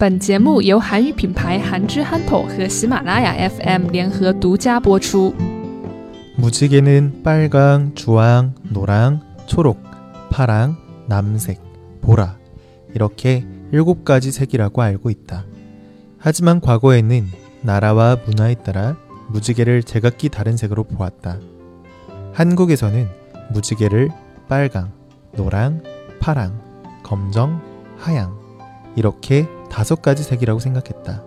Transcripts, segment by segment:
本节目由韩语品牌韩之憨头和喜马拉雅 FM 联合独家播出。 무지개는 빨강, 주황, 노랑, 초록, 파랑, 남색, 보라 이렇게 일곱 가지 색이라고 알고 있다. 하지만 과거에는 나라와 문화에 따라 무지개를 제각기 다른 색으로 보았다. 한국에서는 무지개를 빨강, 노랑, 파랑, 검정, 하양 이렇게 다섯 가지 색이라고 생각했다.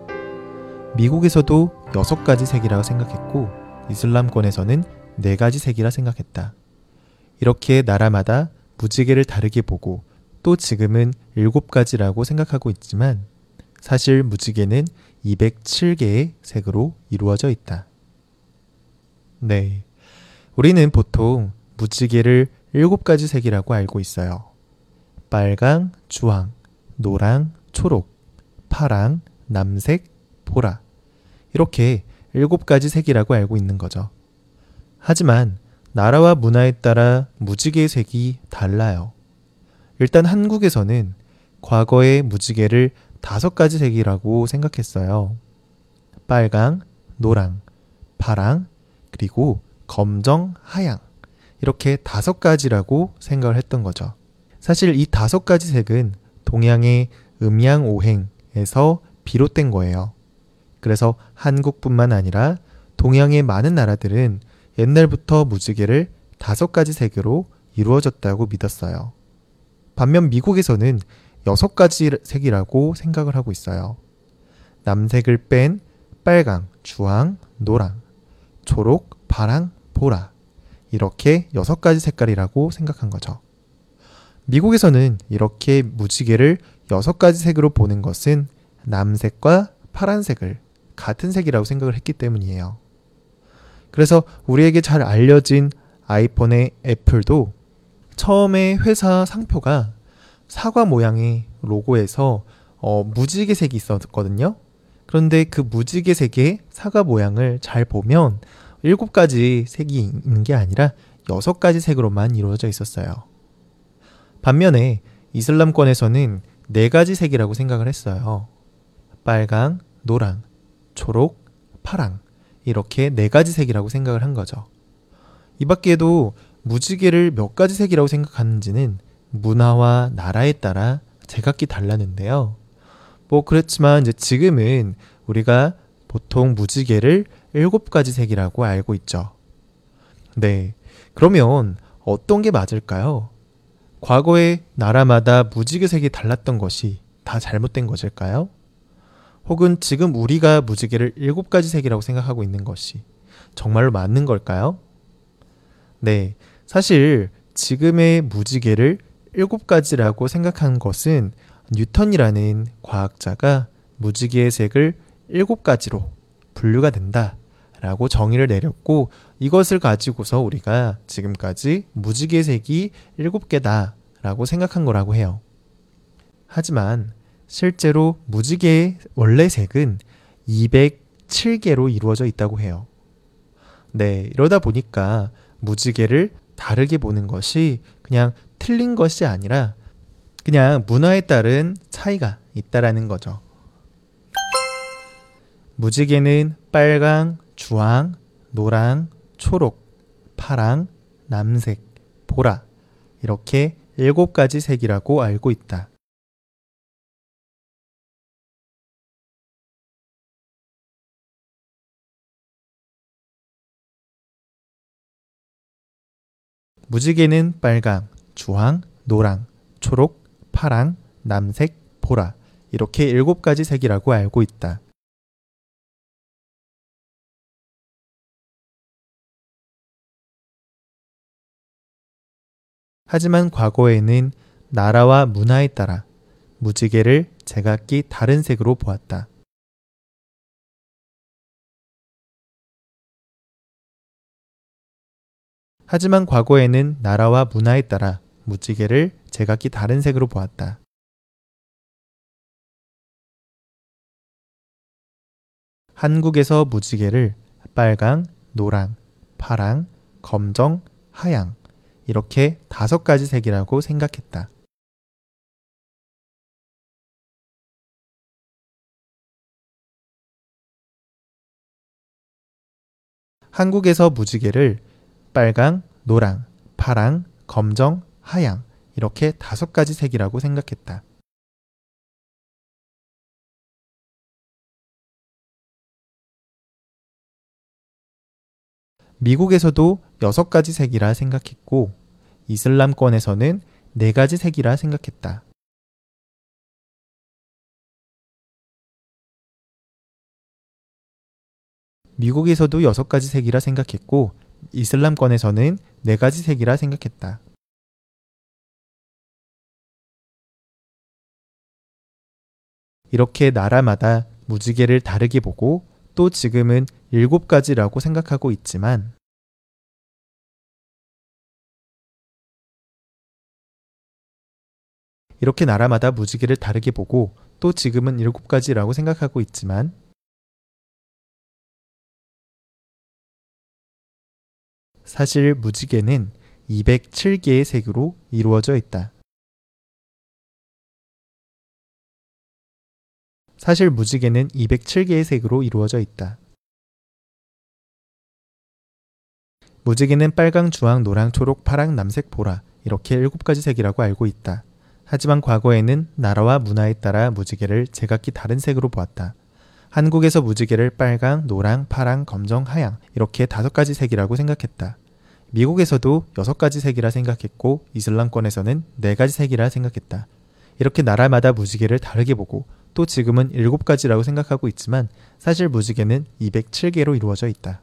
미국에서도 여섯 가지 색이라고 생각했고 이슬람권에서는 네 가지 색이라 생각했다. 이렇게 나라마다 무지개를 다르게 보고 또 지금은 일곱 가지라고 생각하고 있지만 사실 무지개는 207개의 색으로 이루어져 있다. 네. 우리는 보통 무지개를 일곱 가지 색이라고 알고 있어요. 빨강, 주황, 노랑, 초록, 파랑, 남색, 보라. 이렇게 일곱 가지 색이라고 알고 있는 거죠. 하지만 나라와 문화에 따라 무지개의 색이 달라요. 일단 한국에서는 과거의 무지개를 다섯 가지 색이라고 생각했어요. 빨강, 노랑, 파랑, 그리고 검정, 하양. 이렇게 다섯 가지라고 생각을 했던 거죠. 사실 이 다섯 가지 색은 동양의 음양오행에서 비롯된 거예요. 그래서 한국뿐만 아니라 동양의 많은 나라들은 옛날부터 무지개를 다섯 가지 색으로 이루어졌다고 믿었어요. 반면 미국에서는 여섯 가지 색이라고 생각을 하고 있어요. 남색을 뺀 빨강, 주황, 노랑, 초록, 파랑, 보라. 이렇게 여섯 가지 색깔이라고 생각한 거죠. 미국에서는 이렇게 무지개를 여섯 가지 색으로 보는 것은 남색과 파란색을 같은 색이라고 생각을 했기 때문이에요. 그래서 우리에게 잘 알려진 아이폰의 애플도 처음에 회사 상표가 사과 모양의 로고에서 어, 무지개색이 있었거든요. 그런데 그 무지개색의 사과 모양을 잘 보면 일곱 가지 색이 있는 게 아니라 여섯 가지 색으로만 이루어져 있었어요. 반면에 이슬람권에서는 네 가지 색이라고 생각을 했어요. 빨강, 노랑, 초록, 파랑. 이렇게 네 가지 색이라고 생각을 한 거죠. 이 밖에도 무지개를 몇 가지 색이라고 생각하는지는 문화와 나라에 따라 제각기 달랐는데요. 뭐 그렇지만 이제 지금은 우리가 보통 무지개를 일곱 가지 색이라고 알고 있죠. 네. 그러면 어떤 게 맞을까요? 과거에 나라마다 무지개 색이 달랐던 것이 다 잘못된 것일까요? 혹은 지금 우리가 무지개를 일곱 가지 색이라고 생각하고 있는 것이 정말로 맞는 걸까요? 네. 사실 지금의 무지개를 일곱 가지라고 생각한 것은 뉴턴이라는 과학자가 무지개의 색을 일곱 가지로 분류가 된다. 라고 정의를 내렸고 이것을 가지고서 우리가 지금까지 무지개 색이 일곱 개다 라고 생각한 거라고 해요. 하지만 실제로 무지개의 원래 색은 207개로 이루어져 있다고 해요. 네, 이러다 보니까 무지개를 다르게 보는 것이 그냥 틀린 것이 아니라 그냥 문화에 따른 차이가 있다라는 거죠. 무지개는 빨강, 주황, 노랑, 초록, 파랑, 남색, 보라 이렇게 일곱 가지 색이라고 알고 있다. 무지개는 빨강, 주황, 노랑, 초록, 파랑, 남색, 보라 이렇게 일곱 가지 색이라고 알고 있다. 하지만 과거에는 나라와 문화에 따라 무지개를 제각기 다른 색으로 보았다. 하지만 과거에는 나라와 문화에 따라 무지개를 제각기 다른 색으로 보았다. 한국에서 무지개를 빨강, 노랑, 파랑, 검정, 하양 이렇게 다섯 가지 색이라고 생각했다. 한국에서 무지개를 빨강, 노랑, 파랑, 검정, 하양 이렇게 다섯 가지 색이라고 생각했다. 미국에서도 여섯 가지 색이라 생각했고 이슬람권에서는 네 가지 색이라 생각했다. 미국에서도 여섯 가지 색이라 생각했고 이슬람권에서는 네 가지 색이라 생각했다. 이렇게 나라마다 무지개를 다르게 보고 또 지금은 일곱 가지라고 생각하고 있지만 이렇게 나라마다 무지개를 다르게 보고 또 지금은 일곱 가지라고 생각하고 있지만 사실 무지개는 207개의 색으로 이루어져 있다. 사실 무지개는 207개의 색으로 이루어져 있다. 무지개는 빨강, 주황, 노랑, 초록, 파랑, 남색, 보라 이렇게 7가지 색이라고 알고 있다. 하지만 과거에는 나라와 문화에 따라 무지개를 제각기 다른 색으로 보았다. 한국에서 무지개를 빨강, 노랑, 파랑, 검정, 하양 이렇게 다섯 가지 색이라고 생각했다. 미국에서도 여섯 가지 색이라 생각했고 이슬람권에서는 네 가지 색이라 생각했다. 이렇게 나라마다 무지개를 다르게 보고 또 지금은 일곱 가지라고 생각하고 있지만 사실 무지개는 207개로 이루어져 있다.